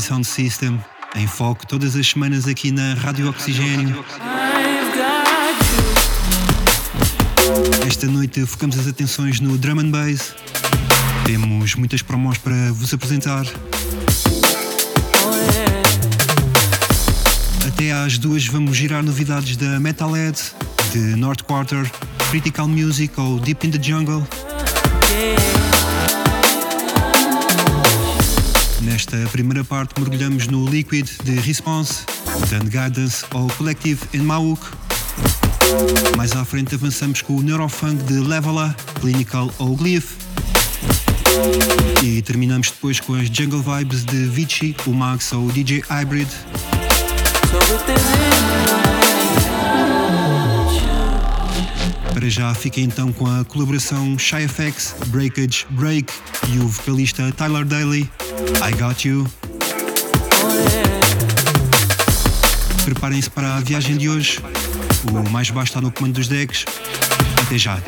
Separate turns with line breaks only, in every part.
Sound System, em foco todas as semanas aqui na Rádio Oxigênio. Esta noite focamos as atenções no Drum and Bass. Temos muitas promos para vos apresentar. Até às duas vamos girar novidades da Metalhead, de North Quarter, Critical Music ou Deep in the Jungle. Nesta primeira parte mergulhamos no Liquid de Response, dando guidance ao Collective em Mauk. Mais à frente avançamos com o Neurofunk de Levela, Clinical ou Glyph. E terminamos depois com as Jungle Vibes de Vici, o Max ou o DJ Hybrid. Para já fiquem então com a colaboração Shy FX, Breakage, Break e o vocalista Tyler Daly. I Got You. Preparem-se para a viagem de hoje. O mais baixo está no comando dos decks. Até já.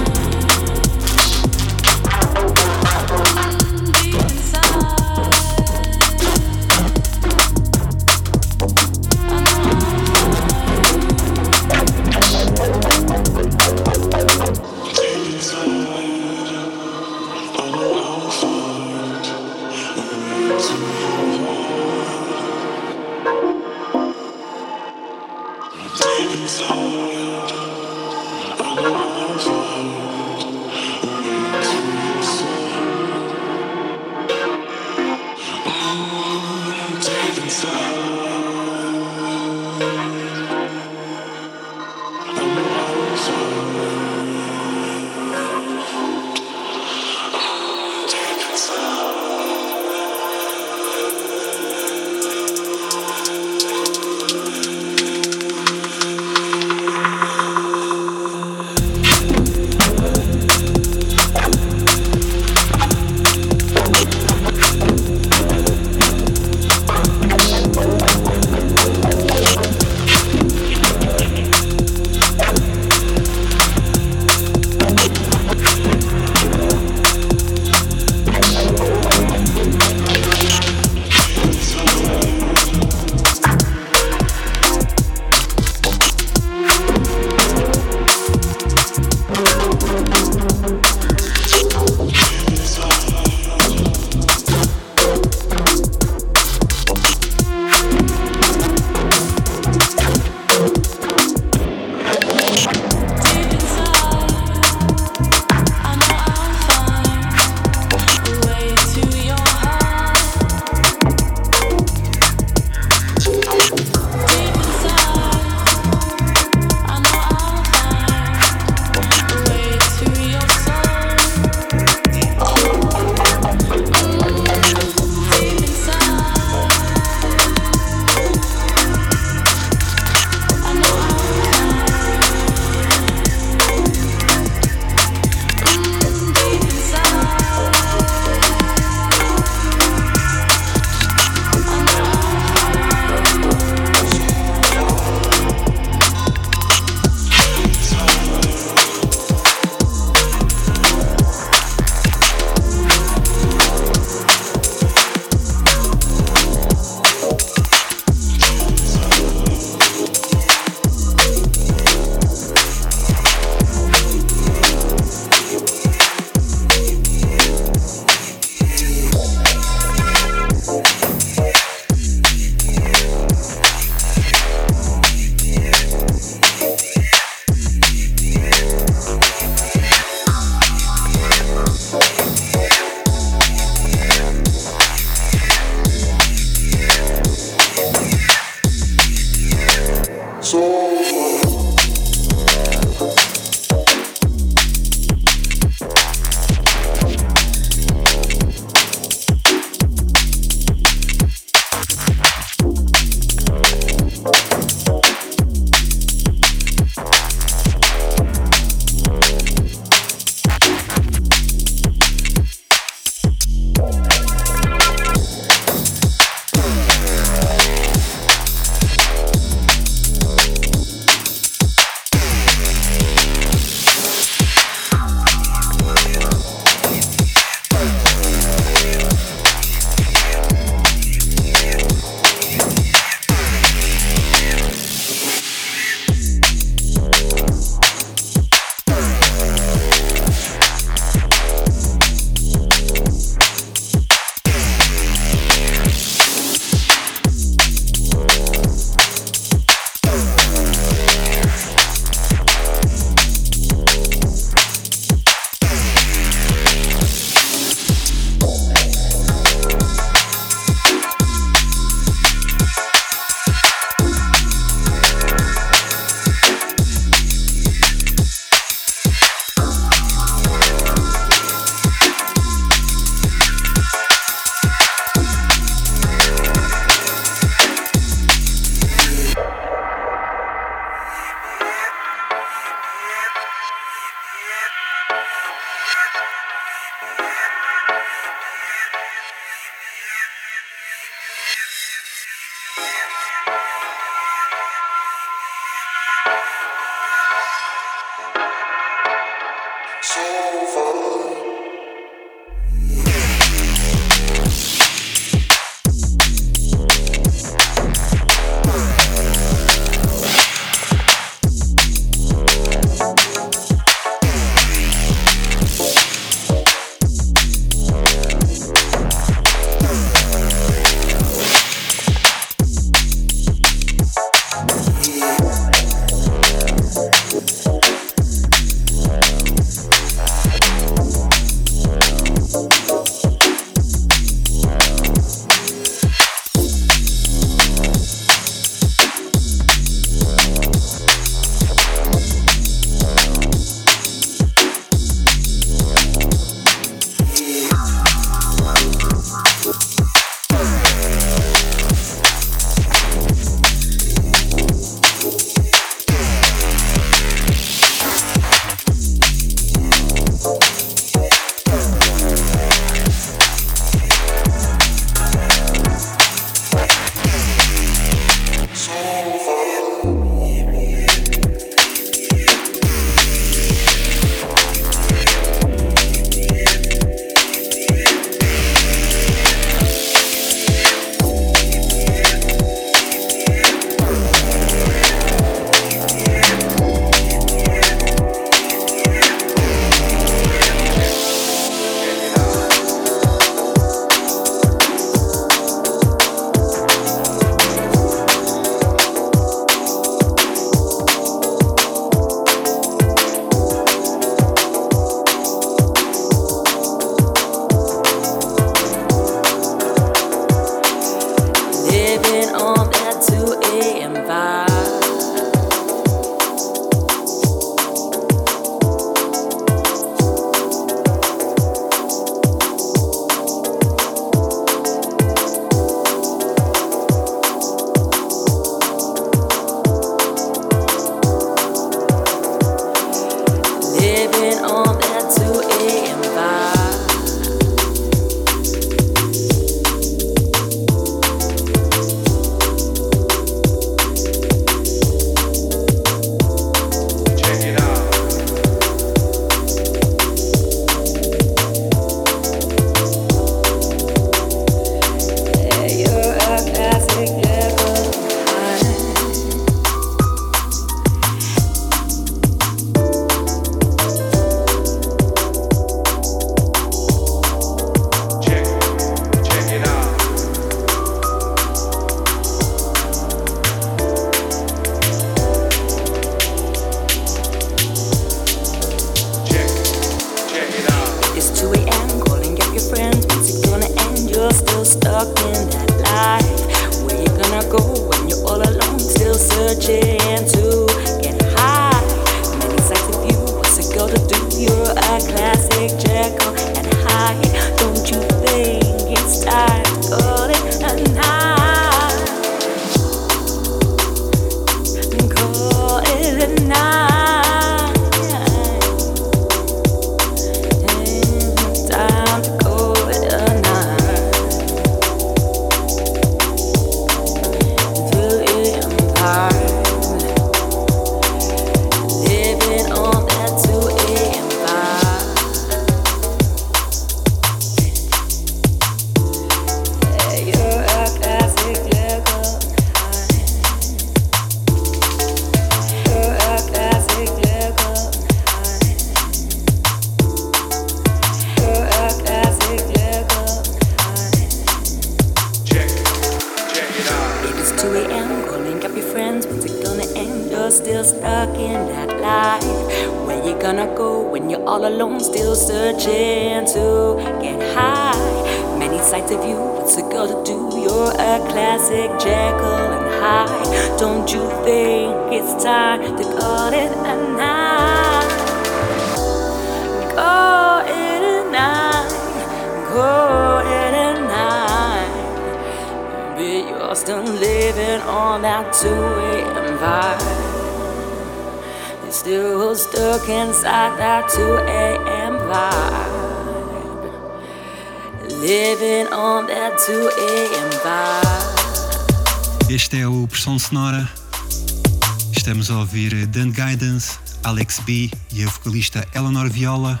Vamos ouvir eh, Dan Guidance, Alex B e a vocalista Eleanor Viola.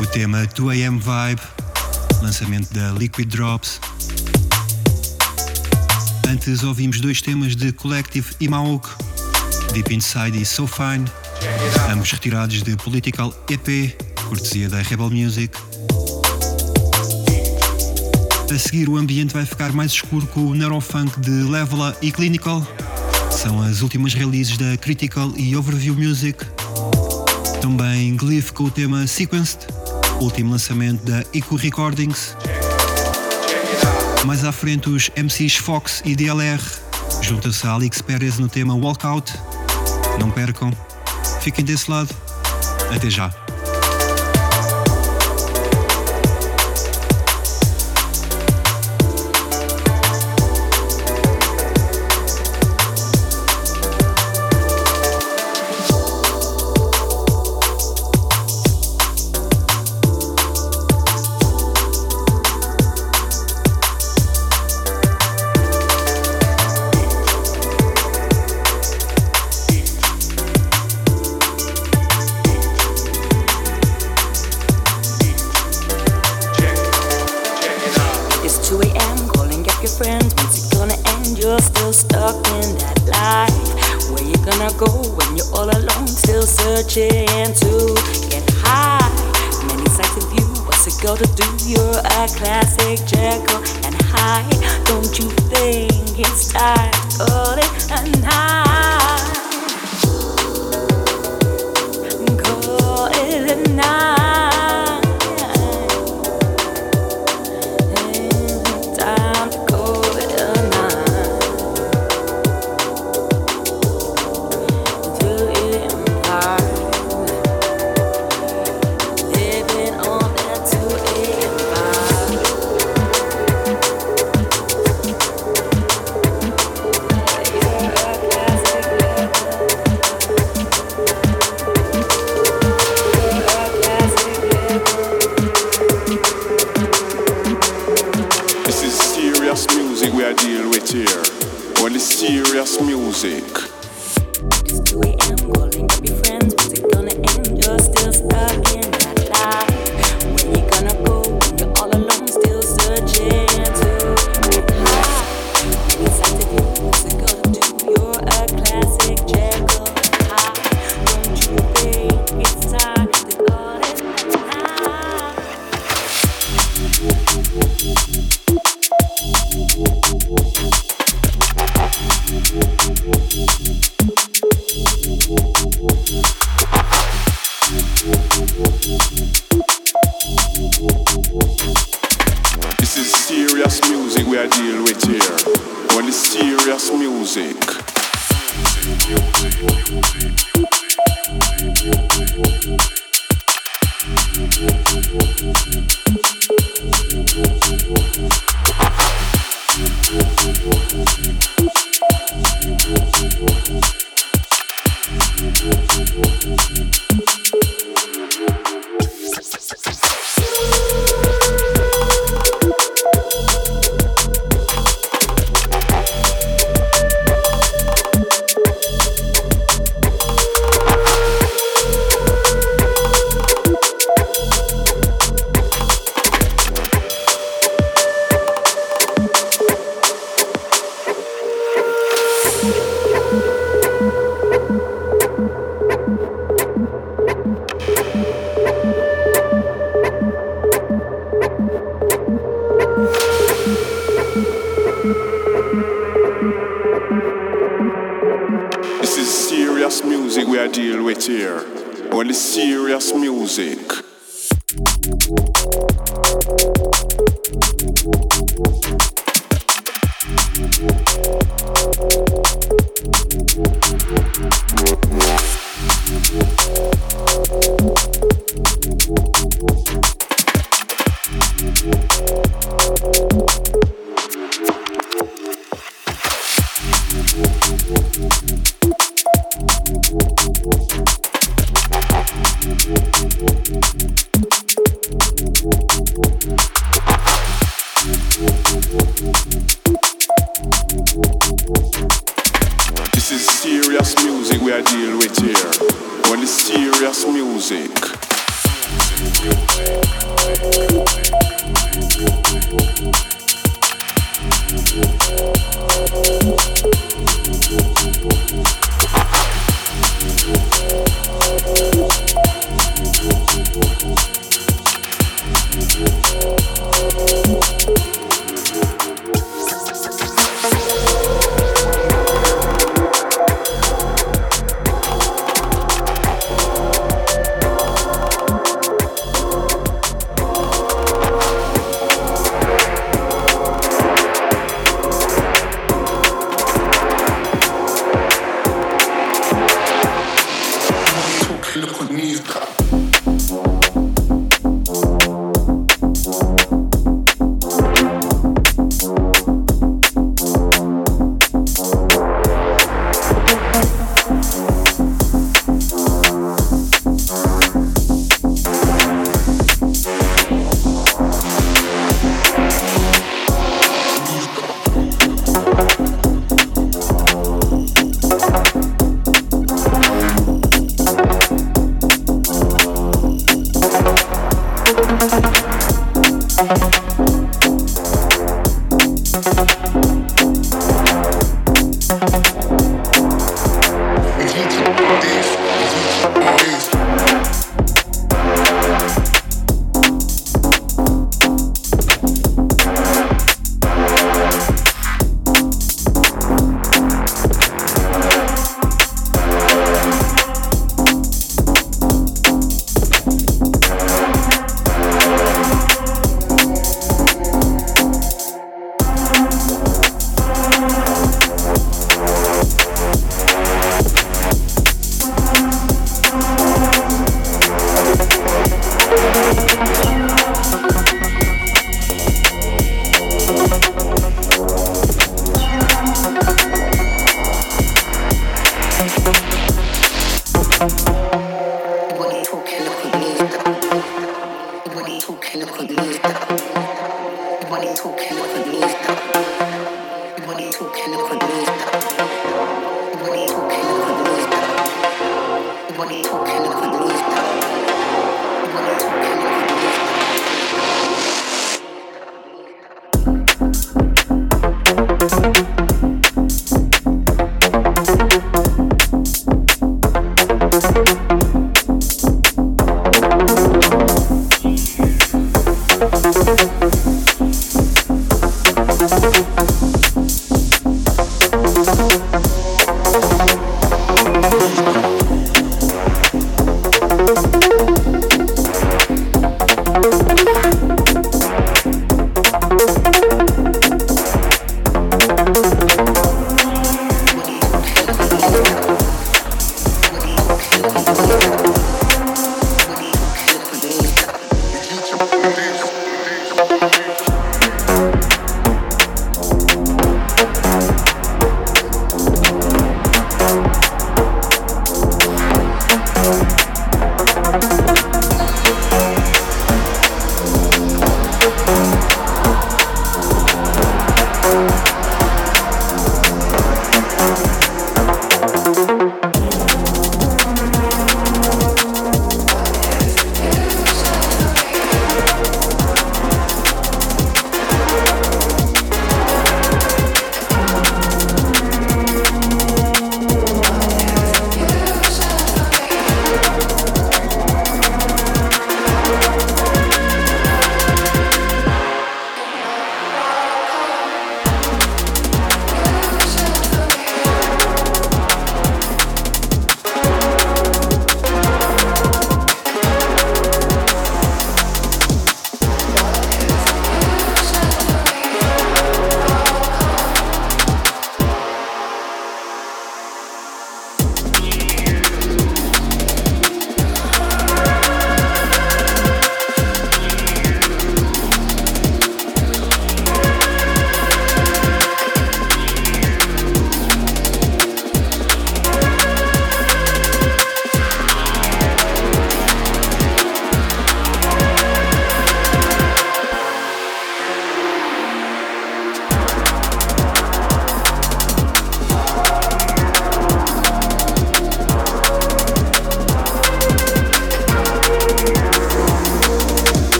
O tema 2AM Vibe, lançamento da Liquid Drops. Antes ouvimos dois temas de Collective e Maok, Deep Inside e So Fine, ambos retirados de Political EP, cortesia da Rebel Music. A seguir o ambiente vai ficar mais escuro com o Neurofunk de Levela e Clinical. São as últimas releases da Critical e Overview Music. Também Glyph com o tema Sequenced, último lançamento da Ico Recordings. Mais à frente os MCs Fox e DLR. Juntam-se a Alex Perez no tema Walkout. Não percam. Fiquem desse lado. Até já.
This is serious music we are dealing with here. Only serious music.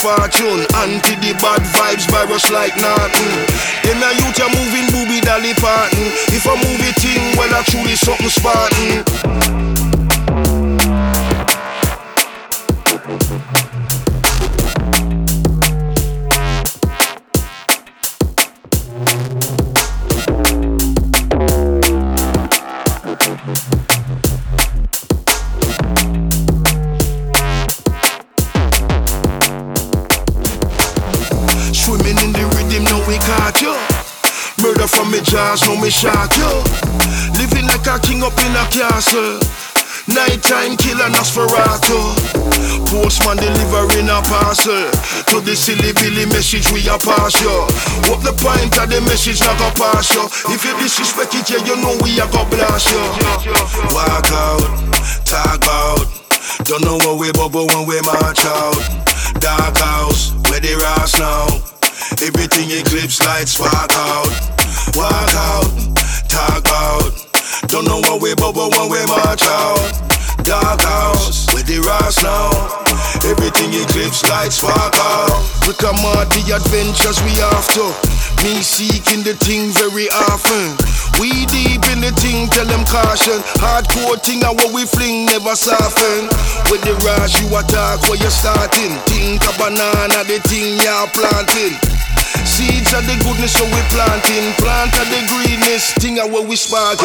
Fortune. Jaws know me shock you. Living like a king up in a castle. Nighttime killer Nosferatu. Postman delivering a parcel. To the silly billy message we a pass you. What the point of the message not go pass you? If you disrespect it, yeah, you know we a go blast yo. Walk out, talk out. Don't know what we bubble when we march out. Dark house, where they rise now. Everything eclipse lights walk out. Walk out, talk out. Don't know what we bubble when we march out. Dark house, with the rocks now. Everything eclipse lights walk out. We come out the adventures we after. Me seeking the thing very often. We deep in the thing, tell them caution. Hardcore thing and what we fling never soften. With the rush you attack where you're starting. Think a banana, the thing you're planting. Seeds of the goodness so we planting. Plant of the greenness, thing of where we spark.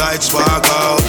lights
sparkle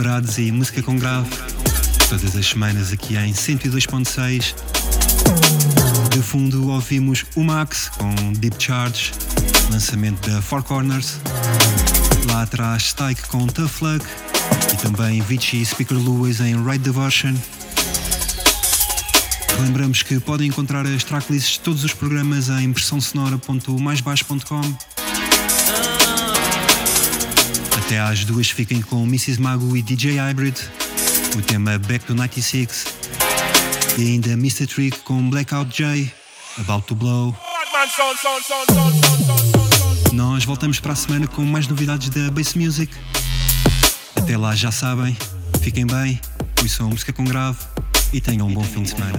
quebrados e música com grave. Todas as semanas aqui em 102.6. De fundo ouvimos o Max com Deep Charge, lançamento da Four Corners. Lá atrás Stike com Tough Luck e também Vichy Speaker Lewis em Right Devotion. Lembramos que podem encontrar as tracklists de todos os programas em impressãosonora.maisbaixo.com até às duas fiquem com Mrs. Mago e DJ Hybrid, o tema Back to 96 e ainda Mr. Trick com Blackout J, About to Blow. Nós voltamos para a semana com mais novidades da Bass Music. Até lá já sabem, fiquem bem, ouçam música com grave e tenham um bom fim de semana.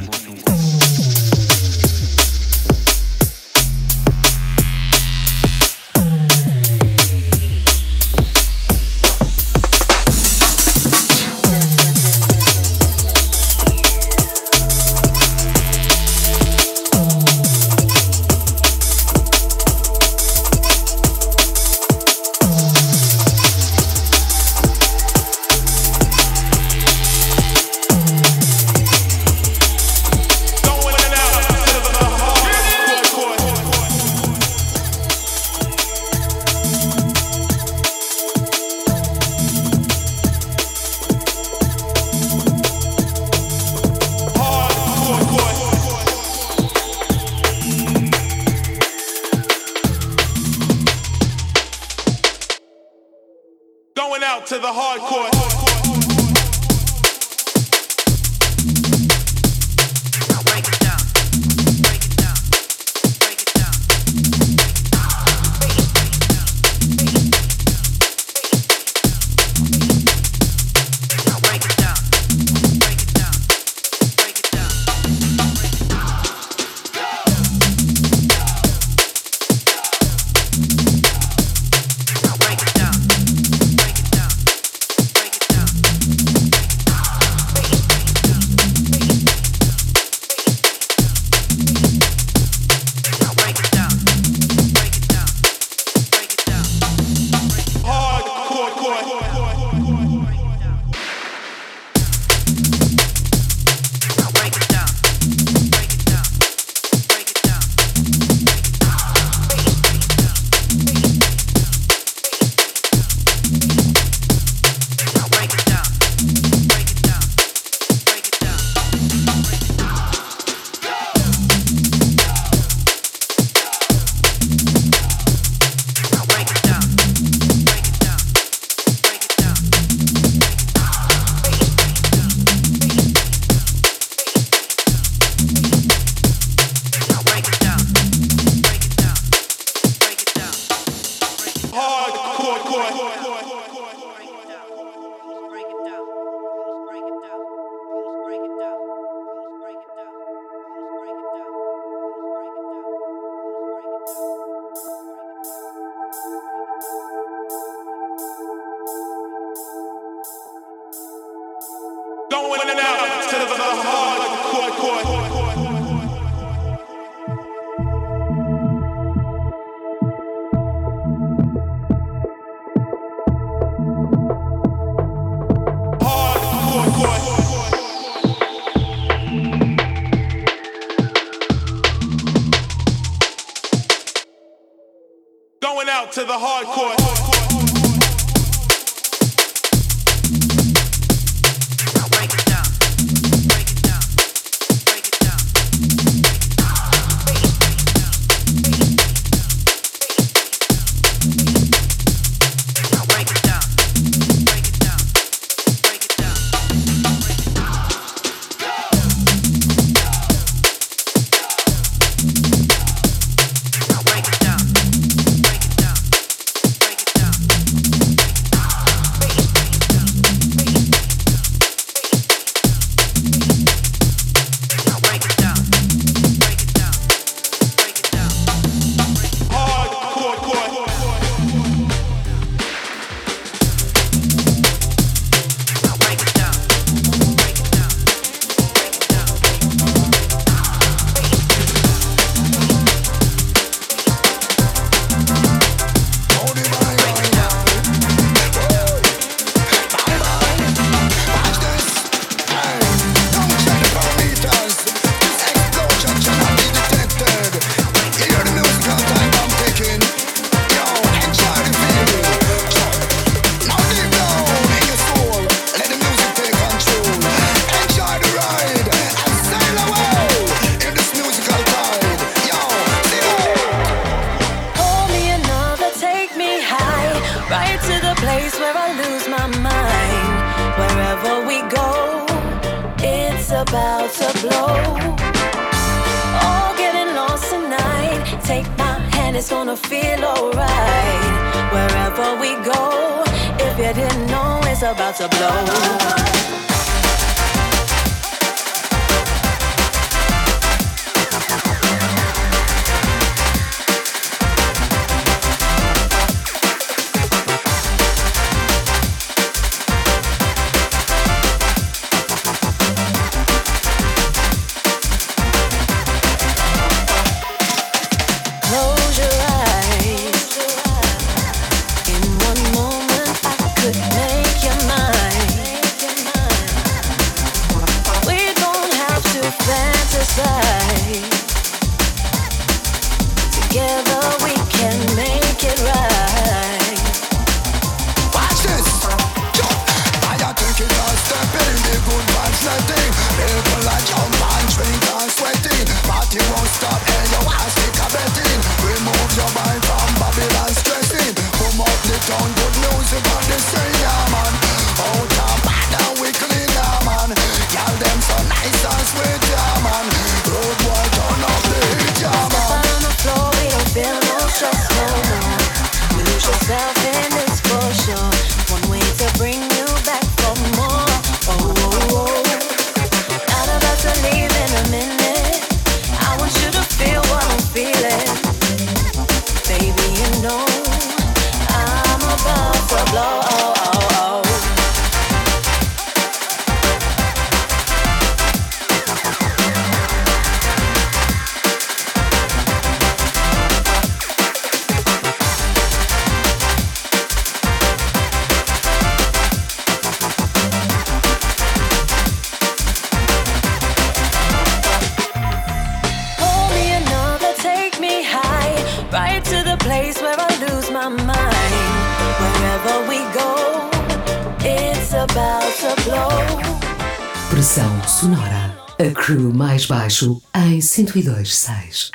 102, 6.